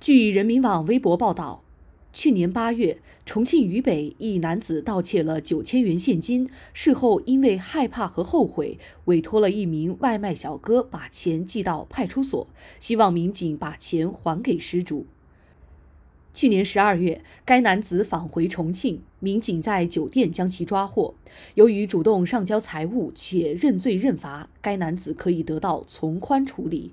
据人民网微博报道，去年八月，重庆渝北一男子盗窃了九千元现金，事后因为害怕和后悔，委托了一名外卖小哥把钱寄到派出所，希望民警把钱还给失主。去年十二月，该男子返回重庆，民警在酒店将其抓获。由于主动上交财物且认罪认罚，该男子可以得到从宽处理。